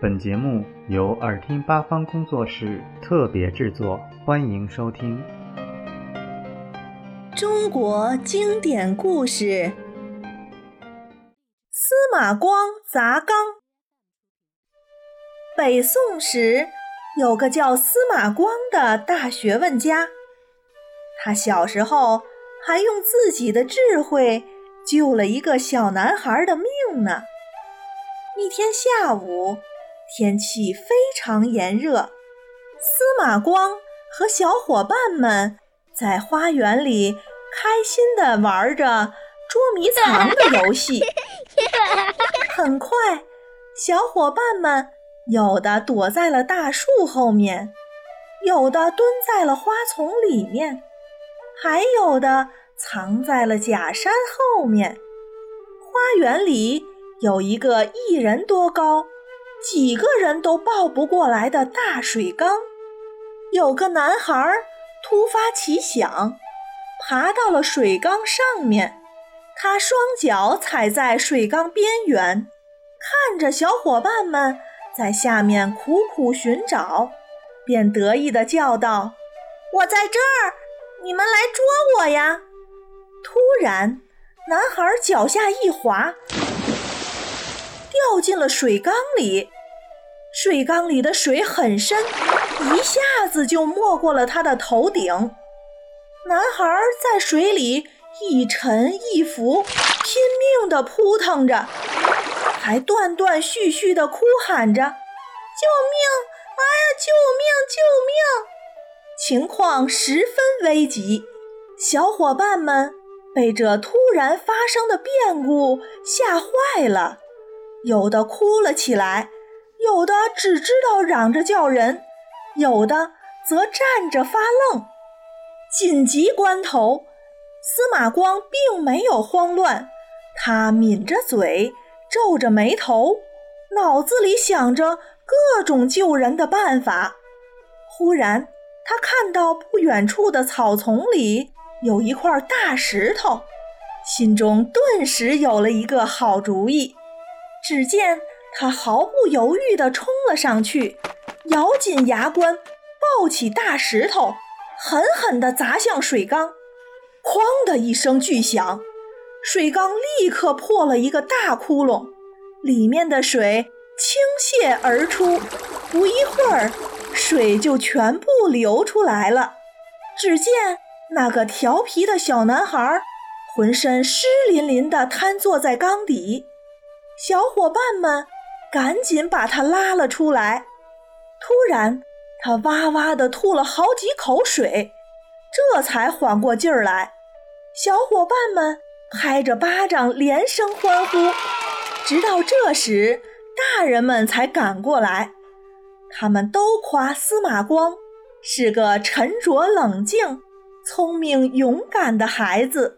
本节目由耳听八方工作室特别制作，欢迎收听。中国经典故事《司马光砸缸》。北宋时，有个叫司马光的大学问家，他小时候还用自己的智慧救了一个小男孩的命呢。一天下午，天气非常炎热，司马光和小伙伴们在花园里。开心地玩着捉迷藏的游戏。很快，小伙伴们有的躲在了大树后面，有的蹲在了花丛里面，还有的藏在了假山后面。花园里有一个一人多高、几个人都抱不过来的大水缸。有个男孩突发奇想。爬到了水缸上面，他双脚踩在水缸边缘，看着小伙伴们在下面苦苦寻找，便得意地叫道：“我在这儿，你们来捉我呀！”突然，男孩脚下一滑，掉进了水缸里。水缸里的水很深，一下子就没过了他的头顶。男孩在水里一沉一浮，拼命地扑腾着，还断断续续地哭喊着：“救命！哎呀，救命！救命！”情况十分危急，小伙伴们被这突然发生的变故吓坏了，有的哭了起来，有的只知道嚷着叫人，有的则站着发愣。紧急关头，司马光并没有慌乱，他抿着嘴，皱着眉头，脑子里想着各种救人的办法。忽然，他看到不远处的草丛里有一块大石头，心中顿时有了一个好主意。只见他毫不犹豫地冲了上去，咬紧牙关，抱起大石头。狠狠地砸向水缸，哐的一声巨响，水缸立刻破了一个大窟窿，里面的水倾泻而出。不一会儿，水就全部流出来了。只见那个调皮的小男孩，浑身湿淋淋地瘫坐在缸底。小伙伴们赶紧把他拉了出来。突然，他哇哇地吐了好几口水，这才缓过劲儿来。小伙伴们拍着巴掌，连声欢呼。直到这时，大人们才赶过来，他们都夸司马光是个沉着冷静、聪明勇敢的孩子。